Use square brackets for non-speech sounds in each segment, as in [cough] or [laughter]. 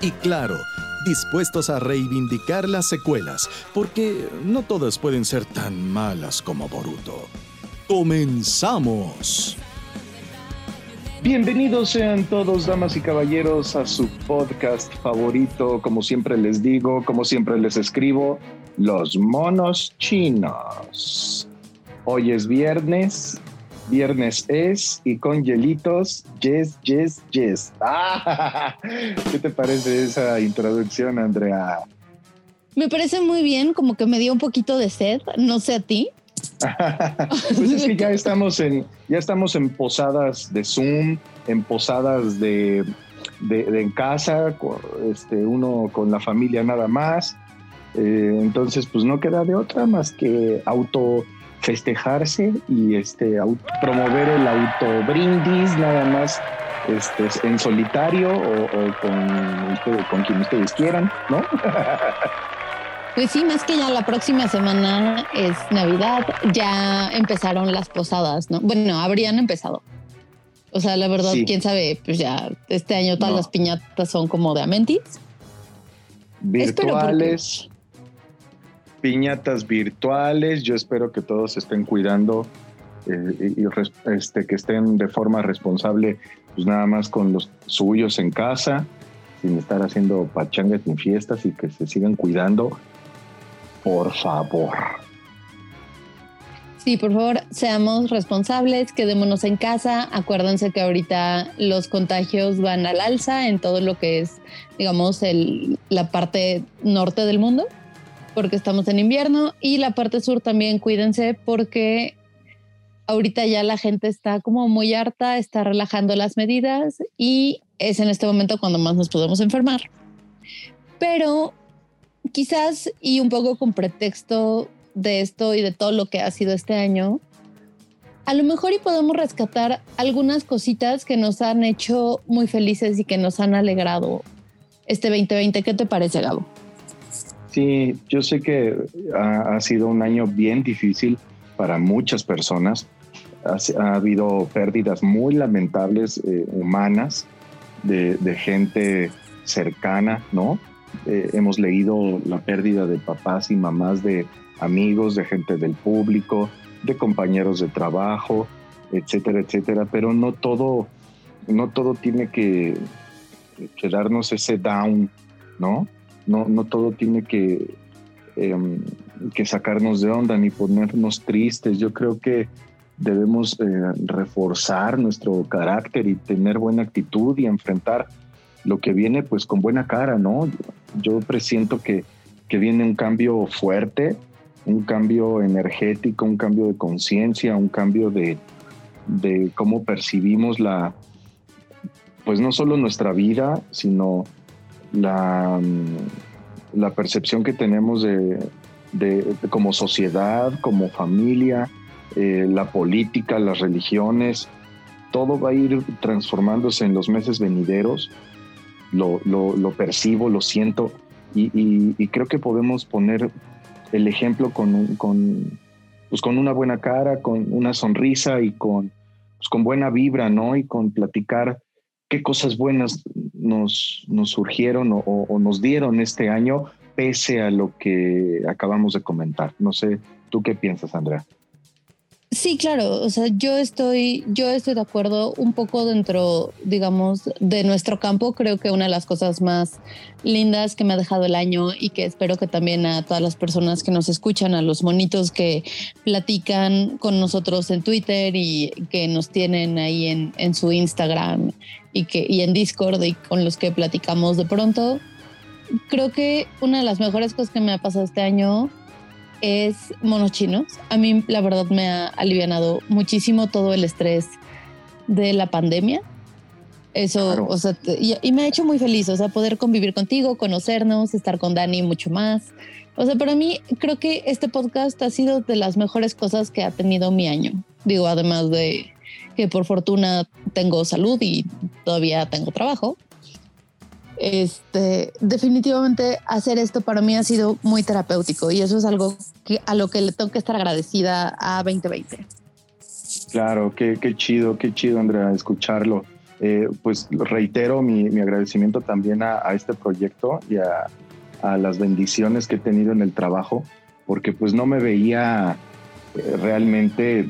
Y claro, dispuestos a reivindicar las secuelas, porque no todas pueden ser tan malas como Boruto. ¡Comenzamos! Bienvenidos sean todos, damas y caballeros, a su podcast favorito, como siempre les digo, como siempre les escribo, Los Monos Chinos. Hoy es viernes, viernes es, y con hielitos, yes, yes, yes. Ah, [laughs] ¿Qué te parece esa introducción, Andrea? Me parece muy bien, como que me dio un poquito de sed, no sé a ti. [laughs] pues es que ya estamos en, ya estamos en posadas de Zoom, en posadas de, de, en casa, este, uno con la familia nada más. Eh, entonces, pues no queda de otra más que auto festejarse y este promover el auto brindis nada más este, en solitario o, con, con quien ustedes quieran, ¿no? [laughs] Pues sí, más que ya la próxima semana es Navidad, ya empezaron las posadas, ¿no? Bueno, habrían empezado. O sea, la verdad, quién sabe, pues ya este año todas las piñatas son como de Amentis. Virtuales, piñatas virtuales. Yo espero que todos estén cuidando eh, y este, que estén de forma responsable, pues nada más con los suyos en casa, sin estar haciendo pachangas ni fiestas y que se sigan cuidando por favor. Sí, por favor, seamos responsables, quedémonos en casa. Acuérdense que ahorita los contagios van al alza en todo lo que es, digamos, el, la parte norte del mundo, porque estamos en invierno, y la parte sur también cuídense porque ahorita ya la gente está como muy harta, está relajando las medidas y es en este momento cuando más nos podemos enfermar. Pero quizás y un poco con pretexto de esto y de todo lo que ha sido este año, a lo mejor y podemos rescatar algunas cositas que nos han hecho muy felices y que nos han alegrado este 2020. ¿Qué te parece, Gabo? Sí, yo sé que ha, sido un año bien difícil para muchas personas. Ha, habido pérdidas muy lamentables eh, humanas de, gente cercana, ¿no? Eh, hemos leído la pérdida de papás y mamás de amigos, de gente del público, de compañeros de trabajo, etcétera, etcétera, pero no todo, no todo tiene que, darnos ese down, ¿no? No, no todo tiene que, em, que sacarnos de onda ni ponernos tristes. Yo creo que debemos eh, reforzar nuestro carácter y tener buena actitud y enfrentar lo que viene pues con buena cara, ¿no? Yo presiento que, que viene un cambio fuerte, un cambio energético, un cambio de conciencia, un cambio de, de cómo percibimos la, pues no solo nuestra vida, sino la, la percepción que tenemos de, de, como sociedad, como familia, eh, la política, las religiones, todo va a ir transformándose en los meses venideros lo, lo, percibo, lo siento y, creo que podemos poner el ejemplo con, con, pues con una buena cara, con una sonrisa y con, pues con buena vibra, ¿no? Y con platicar qué cosas buenas nos, nos surgieron o, nos dieron este año, pese a lo que acabamos de comentar. No sé, ¿tú qué piensas, Andrea? Sí, claro, o sea, yo estoy, yo estoy de acuerdo un poco dentro, digamos, de nuestro campo. Creo que una de las cosas más lindas que me ha dejado el año y que espero que también a todas las personas que nos escuchan, a los monitos que platican con nosotros en Twitter y que nos tienen ahí en, en su Instagram y que y en Discord y con los que platicamos de pronto. Creo que una de las mejores cosas que me ha pasado este año es monos chinos. A mí la verdad me ha alivianado muchísimo todo el estrés de la pandemia. Eso, o sea, y, me ha hecho muy feliz, o sea, poder convivir contigo, conocernos, estar con Dani mucho más. O sea, para mí creo que este podcast ha sido de las mejores cosas que ha tenido mi año. Digo, además de que por fortuna tengo salud y todavía tengo trabajo este, definitivamente hacer esto para mí ha sido muy terapéutico y eso es algo que, a lo que le tengo que estar agradecida a 2020. Claro, qué, qué chido, qué chido, Andrea, escucharlo. Eh, pues reitero mi, mi agradecimiento también a, a, este proyecto y a, a, las bendiciones que he tenido en el trabajo, porque pues no me veía eh, realmente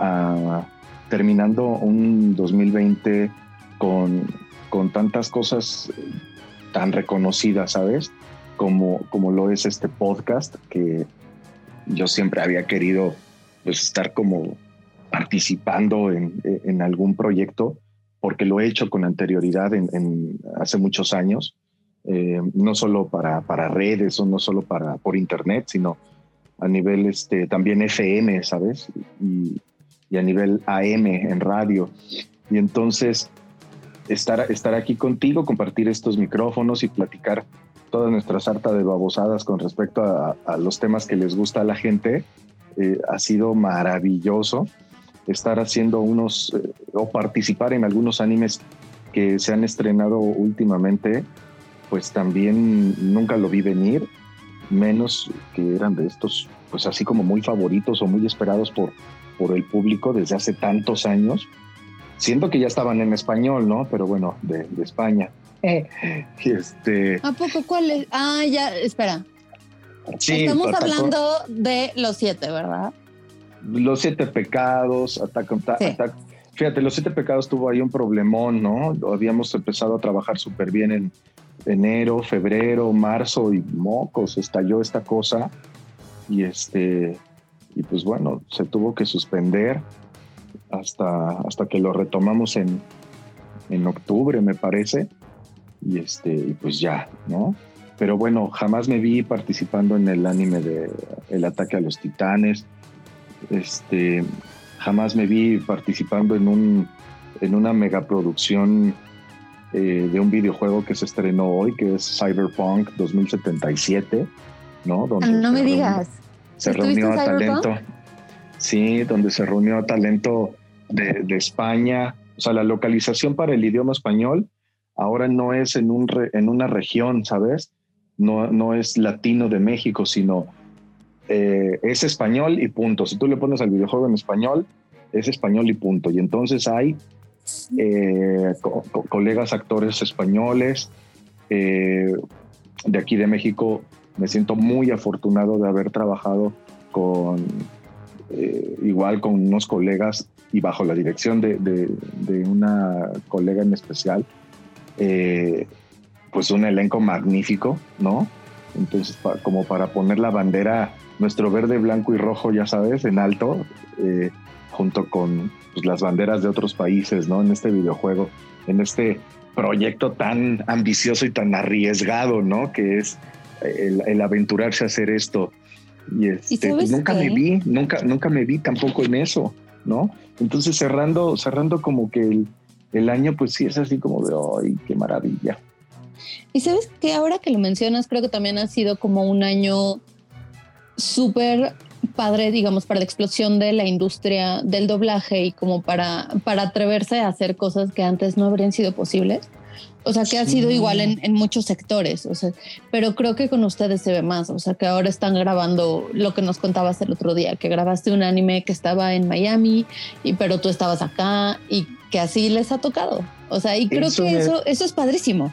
uh, terminando un 2020 con con tantas cosas tan reconocidas, ¿sabes? Como, como lo es este podcast, que yo siempre había querido pues, estar como participando en, algún proyecto, porque lo he hecho con anterioridad en, hace muchos años, eh, no solo para, para redes o no solo para, por internet, sino a nivel este, también FM, ¿sabes? Y, y a nivel AM en radio. Y entonces estar, estar aquí contigo, compartir estos micrófonos y platicar toda nuestra sarta de babosadas con respecto a, los temas que les gusta a la gente. Eh, ha sido maravilloso estar haciendo unos eh, o participar en algunos animes que se han estrenado últimamente, pues también nunca lo vi venir, menos que eran de estos, pues así como muy favoritos o muy esperados por, por el público desde hace tantos años Siento que ya estaban en español, ¿no? Pero bueno, de, España. [laughs] este. ¿A poco cuál es? Ah, ya, espera. Sí, Estamos hablando de los siete, ¿verdad? Los siete pecados, Attack on Fíjate, los siete pecados tuvo ahí un problemón, ¿no? Habíamos empezado a trabajar súper bien en enero, febrero, marzo y mocos, estalló esta cosa y este, y pues bueno, se tuvo que suspender hasta, hasta que lo retomamos en, en octubre, me parece. Y este, pues ya, ¿no? Pero bueno, jamás me vi participando en el anime de El ataque a los titanes. Este, jamás me vi participando en un en una megaproducción eh, de un videojuego que se estrenó hoy, que es Cyberpunk 2077, ¿no? Donde no me digas. Se reunió a talento. Sí, donde se reunió talento de, España. O sea, la localización para el idioma español ahora no es en, un en una región, ¿sabes? No, no es latino de México, sino eh, es español y punto. Si tú le pones al videojuego en español, es español y punto. Y entonces hay eh, colegas actores españoles eh, de aquí de México. Me siento muy afortunado de haber trabajado con igual con unos colegas y bajo la dirección de, de, una colega en especial, eh, pues un elenco magnífico, ¿no? Entonces, como para poner la bandera, nuestro verde, blanco y rojo, ya sabes, en alto, eh, junto con pues, las banderas de otros países, ¿no? En este videojuego, en este proyecto tan ambicioso y tan arriesgado, ¿no? Que es el, aventurarse a hacer esto. Y, este, pues, nunca me vi, nunca, nunca me vi tampoco en eso. ¿no? Entonces cerrando, cerrando como que el, año, pues sí es así como de, ¡ay, qué maravilla! Y sabes que ahora que lo mencionas, creo que también ha sido como un año súper padre, digamos, para la explosión de la industria del doblaje y como para, para atreverse a hacer cosas que antes no habrían sido posibles. O sea, que ha sido igual en, en, muchos sectores, o sea, pero creo que con ustedes se ve más, o sea, que ahora están grabando lo que nos contabas el otro día, que grabaste un anime que estaba en Miami, y, pero tú estabas acá y que así les ha tocado. O sea, y creo que eso, eso es padrísimo.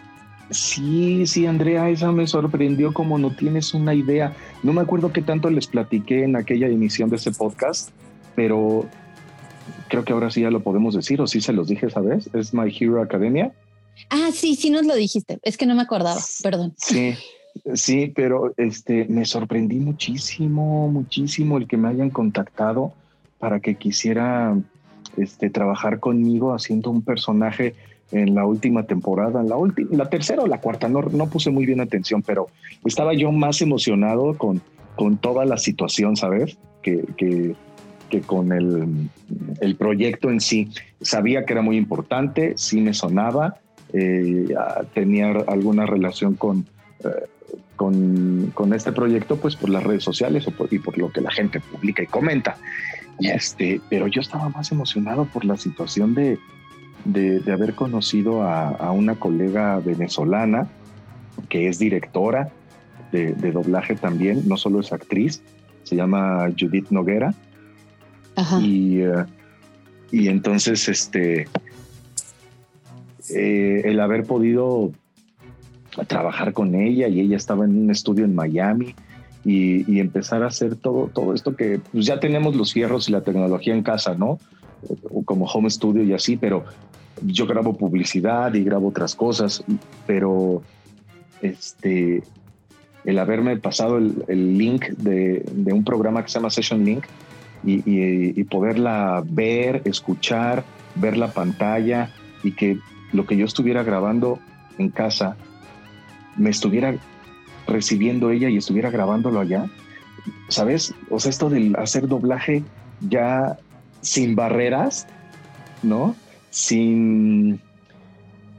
Sí, sí, Andrea, esa me sorprendió como no tienes una idea. No me acuerdo qué tanto les platiqué en aquella emisión de ese podcast, pero creo que ahora sí ya lo podemos decir, o sí se los dije esa vez, es My Hero Academia. Ah, sí, sí nos lo dijiste, es que no me acordaba, perdón. Sí, sí, pero este, me sorprendí muchísimo, muchísimo el que me hayan contactado para que quisiera este, trabajar conmigo haciendo un personaje en la última temporada, la la tercera o la cuarta, no, no puse muy bien atención, pero estaba yo más emocionado con, con toda la situación, ¿sabes? Que, que, que con el, el, proyecto en sí. Sabía que era muy importante, sí me sonaba, eh, tenía alguna relación con, eh, con, con, este proyecto, pues por las redes sociales o por, y por lo que la gente publica y comenta. Y este, pero yo estaba más emocionado por la situación de, de, de haber conocido a, a, una colega venezolana que es directora de, de, doblaje también, no solo es actriz, se llama Judith Noguera. Ajá. Y, uh, y entonces, este, eh, el haber podido trabajar con ella y ella estaba en un estudio en Miami y, empezar a hacer todo, todo esto que pues ya tenemos los fierros y la tecnología en casa, ¿no? Como home studio y así, pero yo grabo publicidad y grabo otras cosas, pero este, el haberme pasado el, link de, un programa que se llama Session Link y, poderla ver, escuchar, ver la pantalla y que lo que yo estuviera grabando en casa me estuviera recibiendo ella y estuviera grabándolo allá, ¿sabes? O sea, esto del hacer doblaje ya sin barreras, ¿no? Sin,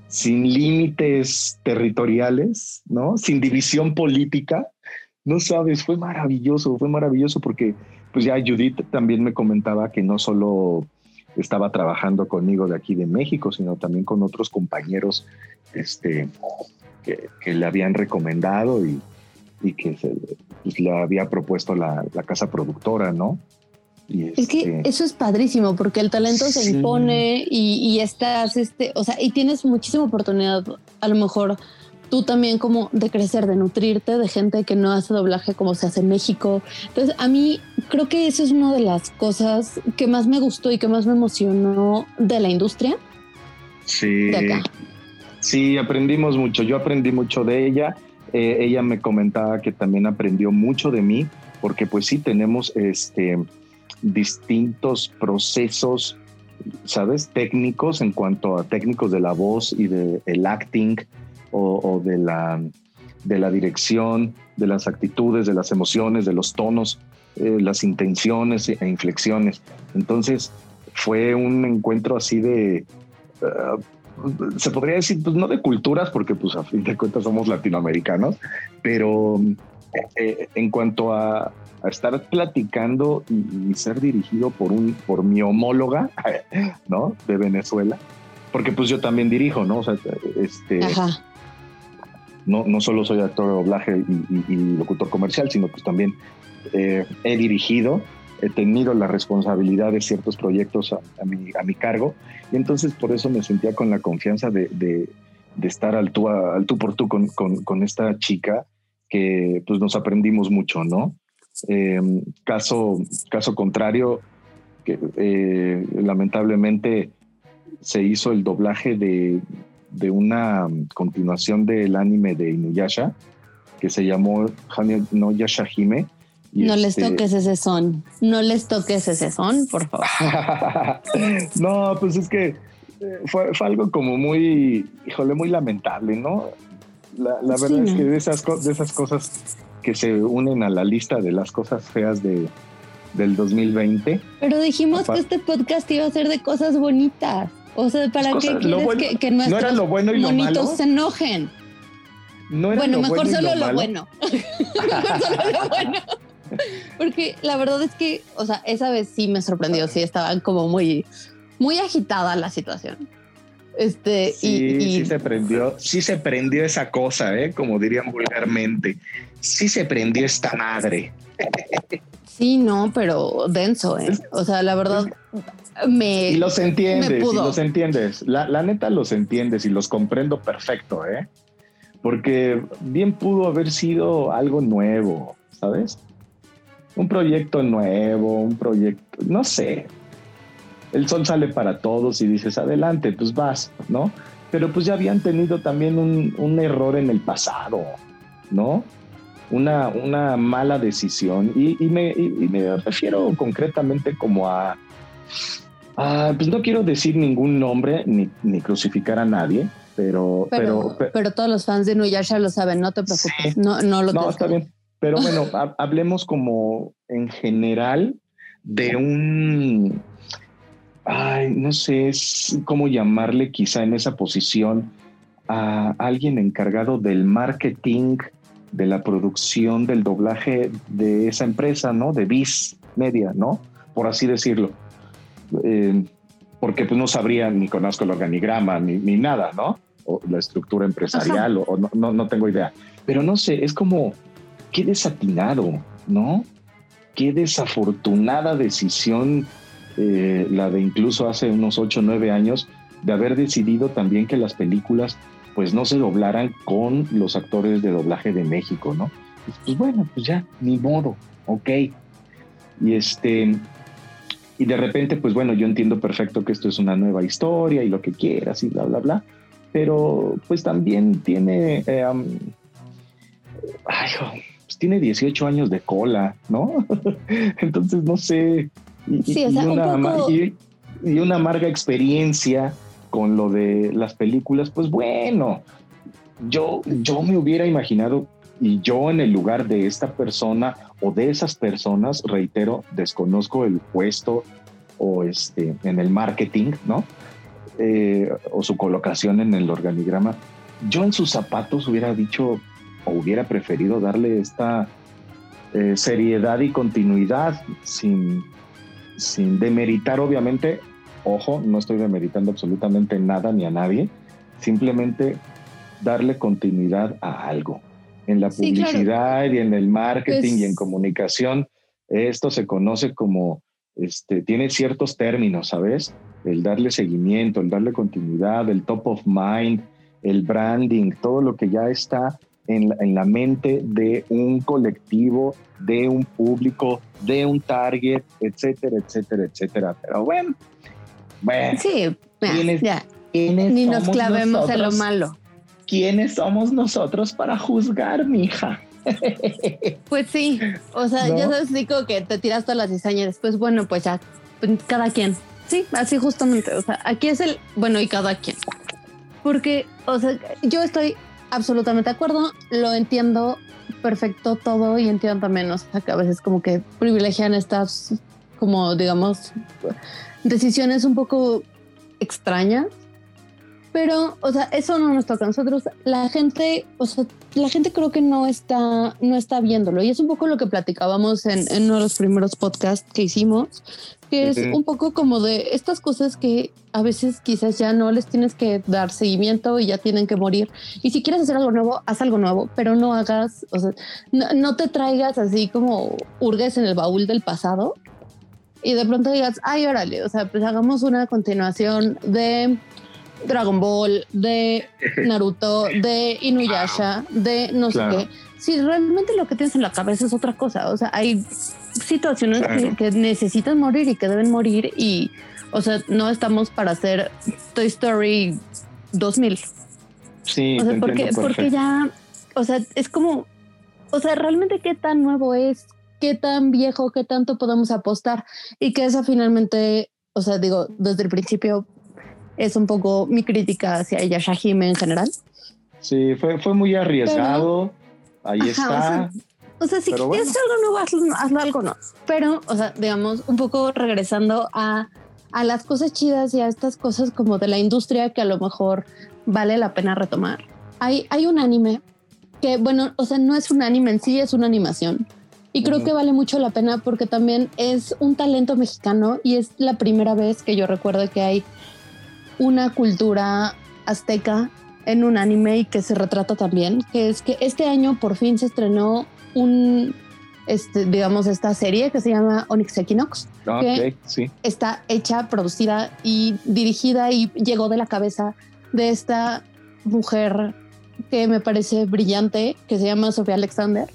sin límites territoriales, ¿no? Sin división política. No sabes, fue maravilloso, fue maravilloso porque pues ya Judith también me comentaba que no solo estaba trabajando conmigo de aquí de México, sino también con otros compañeros este, que, que le habían recomendado y, y que se, pues, le había propuesto la, la casa productora, ¿no? Y este, es que eso es padrísimo porque el talento sí. se impone y, y, estás, este, o sea, y tienes muchísima oportunidad, a lo mejor tú también como de crecer, de nutrirte de gente que no hace doblaje como se hace en México. Entonces, a mí creo que eso es una de las cosas que más me gustó y que más me emocionó de la industria. Sí. De acá. Sí, aprendimos mucho. Yo aprendí mucho de ella. Eh, ella me comentaba que también aprendió mucho de mí, porque pues sí tenemos este distintos procesos, ¿sabes? Técnicos en cuanto a técnicos de la voz y del de acting o, de, la, de la dirección, de las actitudes, de las emociones, de los tonos, eh, las intenciones e inflexiones. Entonces fue un encuentro así de... Uh, se podría decir, pues no de culturas, porque pues a fin de cuentas somos latinoamericanos, pero eh, en cuanto a, a, estar platicando y, y, ser dirigido por un por mi homóloga, [laughs] ¿no? De Venezuela, porque pues yo también dirijo, ¿no? O sea, este Ajá. No, no solo soy actor de doblaje y, locutor comercial, sino pues también eh, he dirigido he tenido la responsabilidad de ciertos proyectos a, mi, a mi, cargo y entonces por eso me sentía con la confianza de, de, estar al tú, al tú por tú con, con, con, esta chica que pues nos aprendimos mucho, ¿no? Eh, caso, caso contrario, que eh, lamentablemente se hizo el doblaje de, de una continuación del anime de Inuyasha que se llamó Hane no Yashahime y no este... les toques ese son. No les toques ese son, por favor. [laughs] no, pues es que eh, fue, fue, algo como muy, híjole, muy lamentable, ¿no? La, la verdad sí, es que de esas, de esas cosas que se unen a la lista de las cosas feas de, del 2020. Pero dijimos que este podcast iba a ser de cosas bonitas. O sea, ¿para qué quieres bueno, que, que, nuestros no era lo bueno y lo malo? se enojen? No era bueno, lo mejor bueno solo lo, lo bueno. [laughs] mejor solo lo bueno. Porque la verdad es que, o sea, esa vez sí me sorprendió, sí estaban como muy, muy agitada la situación. Este, sí, y, y, sí se prendió, sí se prendió esa cosa, ¿eh? como dirían vulgarmente. Sí se prendió esta madre. Sí, no, pero denso, ¿eh? O sea, la verdad me. Y los entiendes, y los entiendes. La, la neta los entiendes y los comprendo perfecto, ¿eh? Porque bien pudo haber sido algo nuevo, ¿sabes? un proyecto nuevo, un proyecto, no sé. El sol sale para todos y dices, adelante, pues vas, ¿no? Pero pues ya habían tenido también un, error en el pasado, ¿no? Una, una mala decisión. Y, me, me, refiero concretamente como a, pues no quiero decir ningún nombre ni, ni crucificar a nadie, pero pero, pero, todos los fans de Nuyasha lo saben, no te preocupes. No, no lo No, está bien. Pero bueno, [laughs] hablemos como en general de un, ay, no sé cómo llamarle quizá en esa posición a alguien encargado del marketing, de la producción, del doblaje de esa empresa, ¿no? De Viz Media, ¿no? Por así decirlo. Eh, porque pues no sabría ni conozco el organigrama ni, ni nada, ¿no? O la estructura empresarial, o, no, no, no tengo idea. Pero no sé, es como qué desatinado, ¿no? Qué desafortunada decisión eh, la de incluso hace unos 8 o 9 años de haber decidido también que las películas pues no se doblaran con los actores de doblaje de México, ¿no? Pues, bueno, pues ya, ni modo, ok. Y este, y de repente, pues bueno, yo entiendo perfecto que esto es una nueva historia y lo que quieras y bla, bla, bla, pero pues también tiene, eh, ay, pues tiene 18 años de cola, ¿no? [laughs] Entonces, no sé. Y, una, y, una amarga experiencia con lo de las películas, pues bueno, yo, yo me hubiera imaginado y yo en el lugar de esta persona o de esas personas, reitero, desconozco el puesto o este en el marketing, ¿no? Eh, o su colocación en el organigrama. Yo en sus zapatos hubiera dicho, o hubiera preferido darle esta eh, seriedad y continuidad sin, sin demeritar, obviamente, ojo, no estoy demeritando absolutamente nada ni a nadie, simplemente darle continuidad a algo. En la publicidad y en el marketing y en pues comunicación, esto se conoce como, este, tiene ciertos términos, ¿sabes? El darle seguimiento, el darle continuidad, el top of mind, el branding, todo lo que ya está en la, mente de un colectivo, de un público, de un target, etcétera, etcétera, etcétera. Pero bueno, bueno. Sí, ya. Ni nos clavemos en lo malo. ¿Quiénes somos nosotros para juzgar, mija? Pues sí, o sea, ya sabes, digo que te tiras todas las cizañas, después, bueno, pues ya, pues cada quien. Sí, así justamente, o sea, aquí es el, bueno, y cada quien. Porque, o sea, yo estoy absolutamente de acuerdo, lo entiendo perfecto todo y entiendo también, o sea, que a veces como que privilegian estas, como digamos, decisiones un poco extrañas. Pero, o sea, eso no nos toca a nosotros. La gente, o sea, la gente creo que no está, no está viéndolo. Y es un poco lo que platicábamos en, en uno de los primeros podcasts que hicimos, que es un poco como de estas cosas que a veces quizás ya no les tienes que dar seguimiento y ya tienen que morir. Y si quieres hacer algo nuevo, haz algo nuevo, pero no hagas, o sea, no, te traigas así como hurgues en el baúl del pasado y de pronto digas, ay, órale, o sea, pues hagamos una continuación de Dragon Ball, de [laughs] Naruto, de Inuyasha, de no sé qué. Si realmente lo que tienes en la cabeza es otra cosa, o sea, hay situaciones que, necesitan morir y que deben morir y, o sea, no estamos para hacer Toy Story 2000. Sí, o sea, porque, porque ya, o sea, es como, o sea, realmente qué tan nuevo es, qué tan viejo, qué tanto podemos apostar y que esa finalmente, o sea, digo, desde el principio es un poco mi crítica hacia Yashahime en general. Sí, fue, fue muy arriesgado. Ahí está. O sea, si quieres algo nuevo, hazlo, algo no. Pero, o sea, digamos, un poco regresando a, a las cosas chidas y a estas cosas como de la industria que a lo mejor vale la pena retomar. Hay, hay un anime que, bueno, o sea, no es un anime en sí, es una animación. Y creo que vale mucho la pena porque también es un talento mexicano y es la primera vez que yo recuerdo que hay una cultura azteca en un anime y que se retrata también, que es que este año por fin se estrenó un, este, digamos, esta serie que se llama Onyx Equinox, ah, que sí. está hecha, producida y dirigida y llegó de la cabeza de esta mujer que me parece brillante, que se llama Sofía Alexander.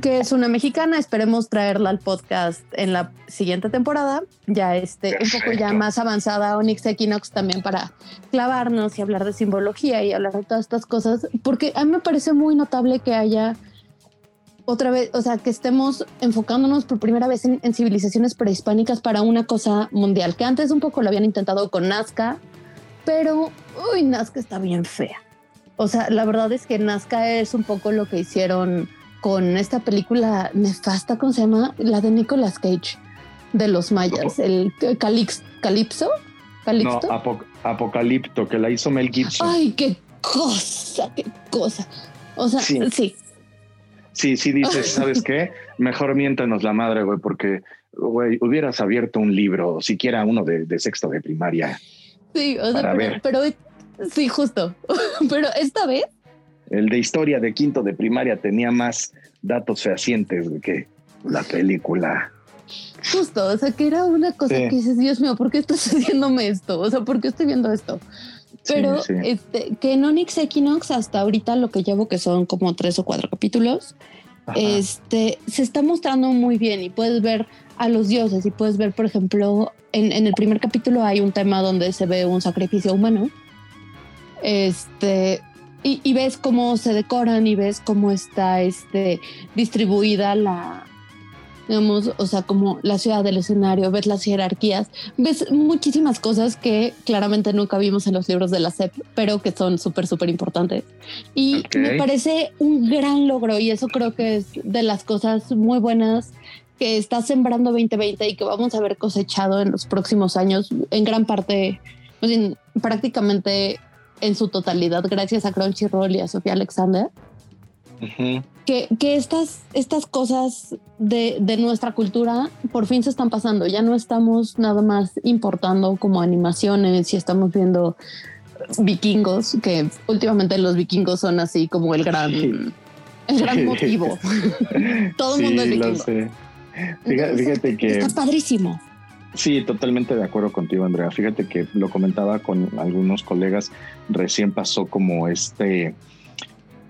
Que es una mexicana. Esperemos traerla al podcast en la siguiente temporada. Ya este, un poco ya más avanzada Onyx Equinox también para clavarnos y hablar de simbología y hablar de todas estas cosas, porque a mí me parece muy notable que haya otra vez, o sea, que estemos enfocándonos por primera vez en, en civilizaciones prehispánicas para una cosa mundial, que antes un poco lo habían intentado con Nazca, pero, uy, Nazca está bien fea. O sea, la verdad es que Nazca es un poco lo que hicieron con esta película nefasta, ¿cómo se llama? La de Nicolas Cage, de los mayas, el Calix, Calipso. No, Apocalipto, que la hizo Mel Gibson. Ay, qué cosa, qué cosa. O sea, sí. Sí, sí, dices, [laughs] ¿sabes qué? Mejor miéntanos la madre, güey, porque, güey, hubieras abierto un libro, siquiera uno de, sexto de primaria. Sí, o sea, pero, sí, justo. [laughs] pero esta vez. El de historia de quinto de primaria tenía más datos fehacientes que la película. Justo, o sea, que era una cosa que dices, Dios mío, ¿por qué estás [laughs] haciéndome esto? O sea, ¿por qué estoy viendo esto? Pero Este, que en Onyx Equinox, hasta ahorita lo que llevo, que son como tres o cuatro capítulos, este, se está mostrando muy bien y puedes ver a los dioses y puedes ver, por ejemplo, en, en, el primer capítulo hay un tema donde se ve un sacrificio humano. Este, y, y ves cómo se decoran y ves cómo está este, distribuida la, digamos, o sea, como la ciudad del escenario, ves las jerarquías, ves muchísimas cosas que claramente nunca vimos en los libros de la SEP, pero que son súper, súper importantes. Y me parece un gran logro y eso creo que es de las cosas muy buenas que está sembrando 2020 y que vamos a ver cosechado en los próximos años, en gran parte, prácticamente en su totalidad, gracias a Crunchyroll y a Sofía Alexander que, que, estas, estas cosas de, de, nuestra cultura por fin se están pasando. Ya no estamos nada más importando como animaciones y estamos viendo vikingos, que últimamente los vikingos son así como el gran, el gran motivo. [laughs] Todo el mundo es vikingo. Fíjate, que... Está padrísimo. Sí, totalmente de acuerdo contigo, Andrea. Fíjate que lo comentaba con algunos colegas, recién pasó como este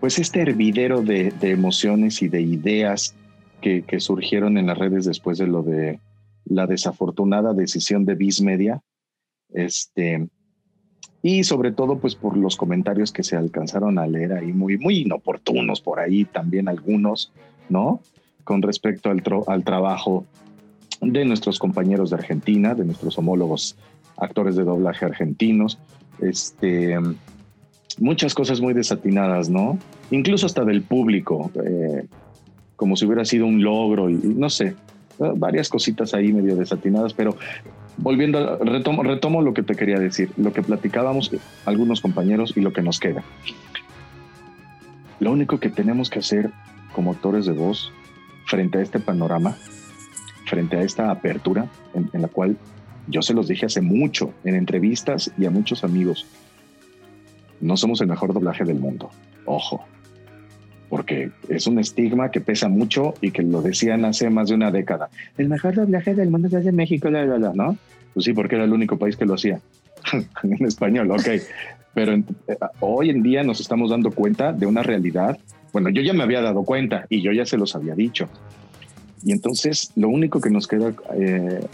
pues este hervidero de, emociones y de ideas que, surgieron en las redes después de lo de la desafortunada decisión de Viz Media. Este, y sobre todo, pues por los comentarios que se alcanzaron a leer ahí, muy, muy inoportunos por ahí, también algunos, ¿no? Con respecto al, al trabajo de nuestros compañeros de Argentina, de nuestros homólogos actores de doblaje argentinos. Este, muchas cosas muy desatinadas, ¿no? Incluso hasta del público, eh, como si hubiera sido un logro y, no sé, varias cositas ahí medio desatinadas, pero volviendo, retomo, retomo lo que te quería decir, lo que platicábamos algunos compañeros y lo que nos queda. Lo único que tenemos que hacer como actores de voz frente a este panorama, frente a esta apertura en, en la cual yo se los dije hace mucho en entrevistas y a muchos amigos, no somos el mejor doblaje del mundo. Ojo, porque es un estigma que pesa mucho y que lo decían hace más de una década. El mejor doblaje del mundo es de México, ¿no? Pues sí, porque era el único país que lo hacía [laughs] en español, ok. Pero eh, hoy en día nos estamos dando cuenta de una realidad. Bueno, yo ya me había dado cuenta y yo ya se los había dicho. Y entonces lo único que nos queda, eh,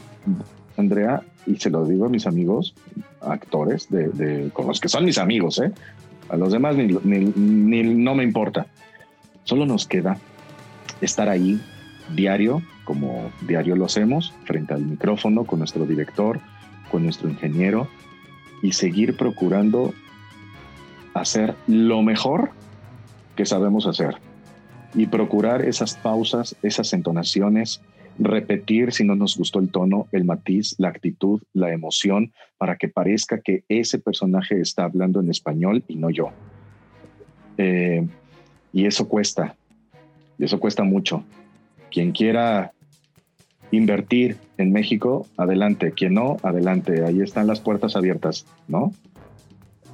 Andrea, y se lo digo a mis amigos, actores, de, con los que son mis amigos, ¿eh? A los demás ni, no me importa. Solo nos queda estar ahí diario, como diario lo hacemos, frente al micrófono, con nuestro director, con nuestro ingeniero, y seguir procurando hacer lo mejor que sabemos hacer. Y procurar esas pausas, esas entonaciones, repetir si no nos gustó el tono, el matiz, la actitud, la emoción, para que parezca que ese personaje está hablando en español y no yo. Eh, y eso cuesta, y eso cuesta mucho. Quien quiera invertir en México, adelante. Quien no, adelante. Ahí están las puertas abiertas, ¿no?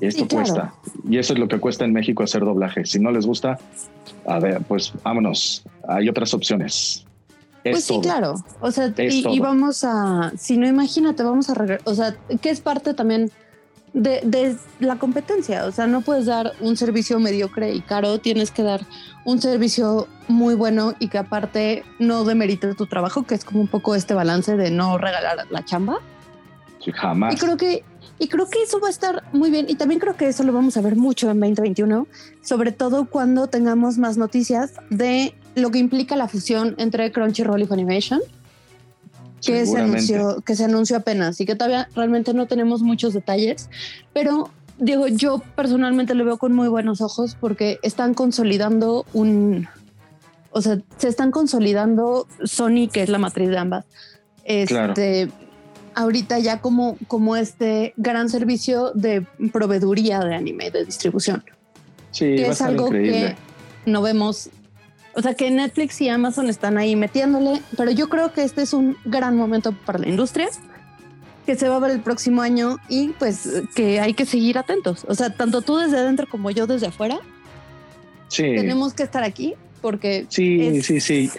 Esto cuesta. Y eso es lo que cuesta en México hacer doblaje. Si no les gusta, a ver, pues vámonos. Hay otras opciones. Pues sí, claro. O sea, y, vamos a, si no, imagínate, vamos a, o sea, que es parte también de, de, la competencia. O sea, no puedes dar un servicio mediocre y caro, tienes que dar un servicio muy bueno y que aparte no demerite tu trabajo, que es como un poco este balance de no regalar la chamba. Sí, jamás. Y creo que y creo que eso va a estar muy bien. Y también creo que eso lo vamos a ver mucho en 2021, sobre todo cuando tengamos más noticias de lo que implica la fusión entre Crunchyroll y Funimation, que se, anunció, que se anunció apenas y que todavía realmente no tenemos muchos detalles, pero digo, yo personalmente lo veo con muy buenos ojos porque están consolidando un, o sea, se están consolidando Sony, que es la matriz de ambas. Este, ahorita ya como, como este gran servicio de proveeduría de anime, de distribución. Sí, que es algo que no vemos. O sea, que Netflix y Amazon están ahí metiéndole, pero yo creo que este es un gran momento para la industria que se va a ver el próximo año y pues que hay que seguir atentos. O sea, tanto tú desde adentro como yo desde afuera. Sí. Tenemos que estar aquí porque. Sí, sí, sí.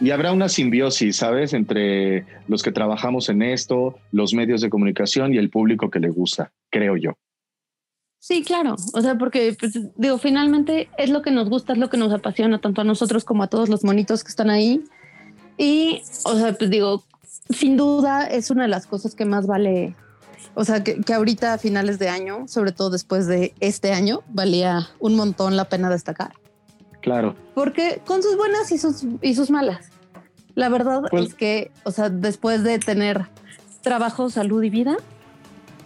Y habrá una simbiosis, ¿sabes? Entre los que trabajamos en esto, los medios de comunicación y el público que le gusta, creo yo. Sí, claro. O sea, porque pues, digo, finalmente es lo que nos gusta, es lo que nos apasiona tanto a nosotros como a todos los monitos que están ahí. Y, o sea, pues digo, sin duda es una de las cosas que más vale. O sea, que, que ahorita a finales de año, sobre todo después de este año, valía un montón la pena destacar. Claro. Porque con sus buenas y sus, y sus malas. La verdad Pues- es que, o sea, después de tener trabajo, salud y vida,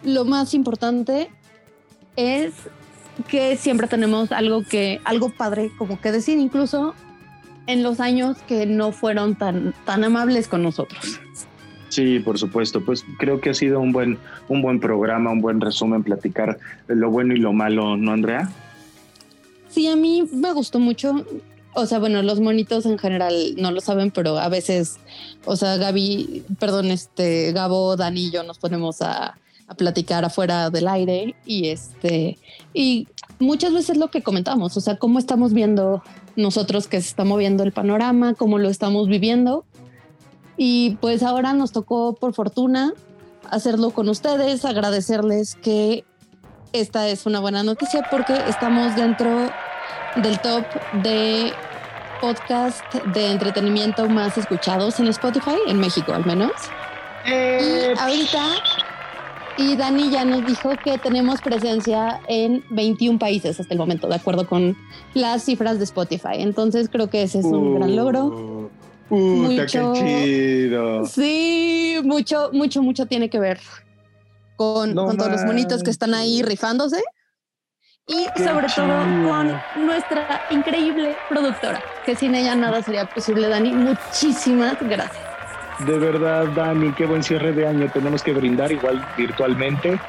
lo más importante es que siempre tenemos algo que, algo padre como que decir, incluso en los años que no fueron tan, tan amables con nosotros. Sí, por supuesto. Pues creo que ha sido un buen, un buen programa, un buen resumen, platicar lo bueno y lo malo, ¿no, Andrea? Sí, a mí me gustó mucho. O sea, bueno, los monitos en general no lo saben, pero a veces, o sea, Gaby, perdón, este, Gabo, Dani y yo nos ponemos a, platicar afuera del aire y este, y muchas veces lo que comentamos, o sea, cómo estamos viendo nosotros que se está moviendo el panorama, cómo lo estamos viviendo. Y pues ahora nos tocó, por fortuna, hacerlo con ustedes, agradecerles que esta es una buena noticia porque estamos dentro del top de podcast de entretenimiento más escuchados en Spotify, en México al menos. Y ahorita, y Dani ya nos dijo que tenemos presencia en 21 países hasta el momento, de acuerdo con las cifras de Spotify. Entonces creo que ese es un gran logro. Uh, Mucho- qué chido. Sí, mucho, mucho, mucho tiene que ver con, No con todos los monitos que están ahí rifándose. Y Qué sobre todo chido. con nuestra increíble productora, que sin ella nada sería posible, Dani. Muchísimas gracias. De verdad, Dani, qué buen cierre de año. Tenemos que brindar igual virtualmente.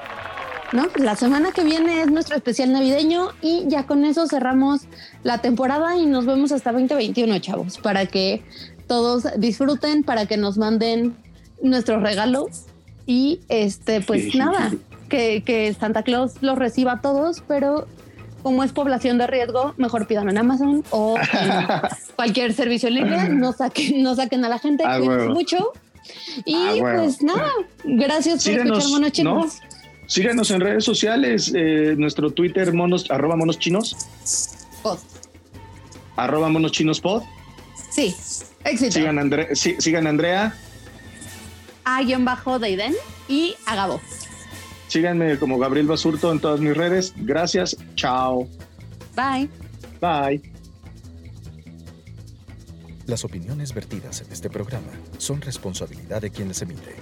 ¿no? Pues la semana que viene es nuestro especial navideño y ya con eso cerramos la temporada y nos vemos hasta 2021, chavos, para que todos disfruten, para que nos manden nuestros regalos y este, pues nada, que, que Santa Claus los reciba a todos, pero como es población de riesgo, mejor pidan en Amazon o en [laughs] cualquier servicio en línea, no saquen, no saquen a la gente, A cuídense huevo. mucho. Y pues nada, gracias por escuchar Monos ¿no? Chinos. Síganos en redes sociales, eh, nuestro Twitter, monos, arroba monos chinos, Pod. arroba monos chinos pod. Sí, éxito. Sigan, a Andre- sí- sigan a Andrea, a guion bajo Deiden y a Gabo. síganme como Gabriel Basurto en todas mis redes. Gracias, chao, Bye. bye. Las opiniones vertidas en este programa son responsabilidad de quien las emite